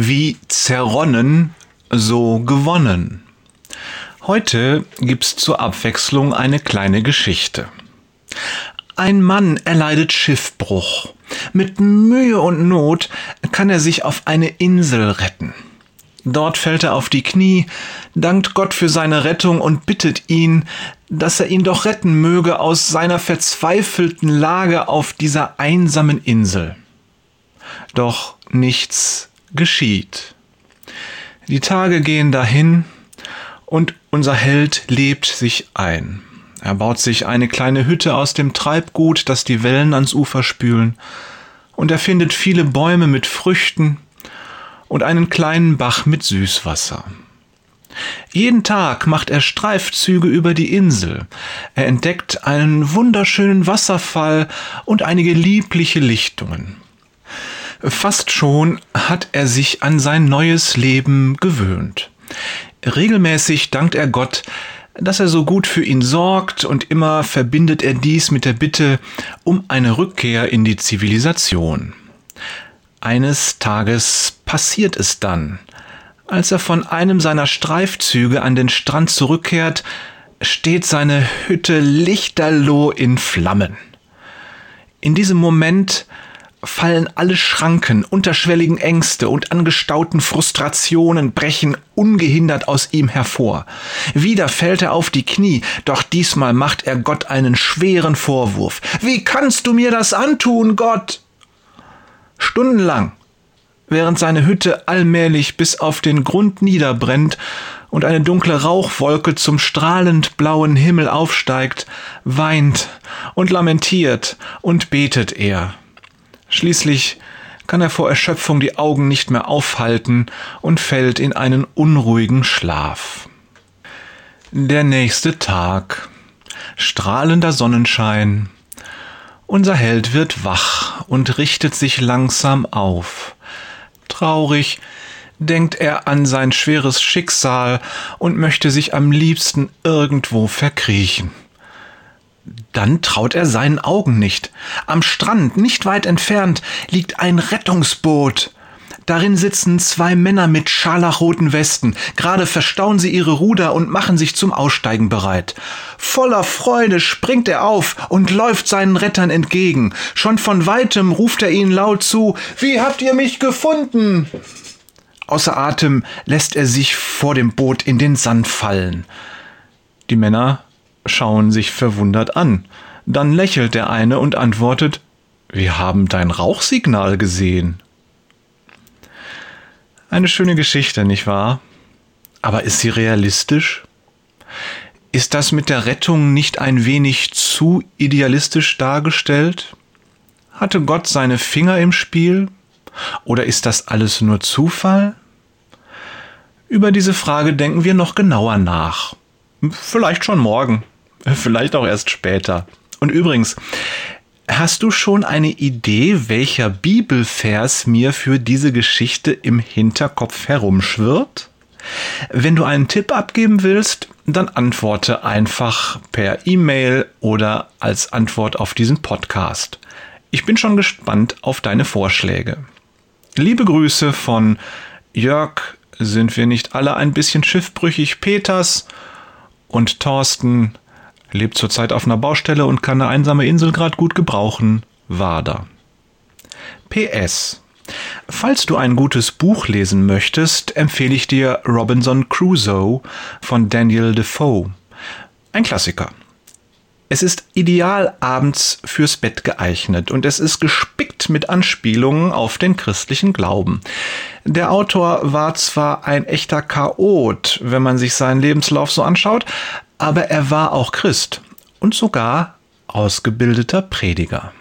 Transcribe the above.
Wie zerronnen, so gewonnen. Heute gibt's zur Abwechslung eine kleine Geschichte. Ein Mann erleidet Schiffbruch. Mit Mühe und Not kann er sich auf eine Insel retten. Dort fällt er auf die Knie, dankt Gott für seine Rettung und bittet ihn, dass er ihn doch retten möge aus seiner verzweifelten Lage auf dieser einsamen Insel. Doch nichts geschieht. Die Tage gehen dahin und unser Held lebt sich ein. Er baut sich eine kleine Hütte aus dem Treibgut, das die Wellen ans Ufer spülen, und er findet viele Bäume mit Früchten und einen kleinen Bach mit Süßwasser. Jeden Tag macht er Streifzüge über die Insel. Er entdeckt einen wunderschönen Wasserfall und einige liebliche Lichtungen. Fast schon hat er sich an sein neues Leben gewöhnt. Regelmäßig dankt er Gott, dass er so gut für ihn sorgt und immer verbindet er dies mit der Bitte um eine Rückkehr in die Zivilisation. Eines Tages passiert es dann. Als er von einem seiner Streifzüge an den Strand zurückkehrt, steht seine Hütte lichterloh in Flammen. In diesem Moment fallen alle Schranken, unterschwelligen Ängste und angestauten Frustrationen brechen ungehindert aus ihm hervor. Wieder fällt er auf die Knie, doch diesmal macht er Gott einen schweren Vorwurf. Wie kannst du mir das antun, Gott? Stundenlang, während seine Hütte allmählich bis auf den Grund niederbrennt und eine dunkle Rauchwolke zum strahlend blauen Himmel aufsteigt, weint und lamentiert und betet er. Schließlich kann er vor Erschöpfung die Augen nicht mehr aufhalten und fällt in einen unruhigen Schlaf. Der nächste Tag. Strahlender Sonnenschein. Unser Held wird wach und richtet sich langsam auf. Traurig denkt er an sein schweres Schicksal und möchte sich am liebsten irgendwo verkriechen. Dann traut er seinen Augen nicht. Am Strand, nicht weit entfernt, liegt ein Rettungsboot. Darin sitzen zwei Männer mit scharlachroten Westen. Gerade verstauen sie ihre Ruder und machen sich zum Aussteigen bereit. Voller Freude springt er auf und läuft seinen Rettern entgegen. Schon von weitem ruft er ihnen laut zu Wie habt ihr mich gefunden? Außer Atem lässt er sich vor dem Boot in den Sand fallen. Die Männer schauen sich verwundert an. Dann lächelt der eine und antwortet, wir haben dein Rauchsignal gesehen. Eine schöne Geschichte, nicht wahr? Aber ist sie realistisch? Ist das mit der Rettung nicht ein wenig zu idealistisch dargestellt? Hatte Gott seine Finger im Spiel? Oder ist das alles nur Zufall? Über diese Frage denken wir noch genauer nach. Vielleicht schon morgen. Vielleicht auch erst später. Und übrigens, hast du schon eine Idee, welcher Bibelvers mir für diese Geschichte im Hinterkopf herumschwirrt? Wenn du einen Tipp abgeben willst, dann antworte einfach per E-Mail oder als Antwort auf diesen Podcast. Ich bin schon gespannt auf deine Vorschläge. Liebe Grüße von Jörg, sind wir nicht alle ein bisschen schiffbrüchig Peters und Thorsten lebt zurzeit auf einer Baustelle und kann eine einsame Insel gerade gut gebrauchen. Wader. PS. Falls du ein gutes Buch lesen möchtest, empfehle ich dir Robinson Crusoe von Daniel Defoe. Ein Klassiker. Es ist ideal abends fürs Bett geeignet und es ist gespickt mit Anspielungen auf den christlichen Glauben. Der Autor war zwar ein echter Chaot, wenn man sich seinen Lebenslauf so anschaut, aber er war auch Christ und sogar ausgebildeter Prediger.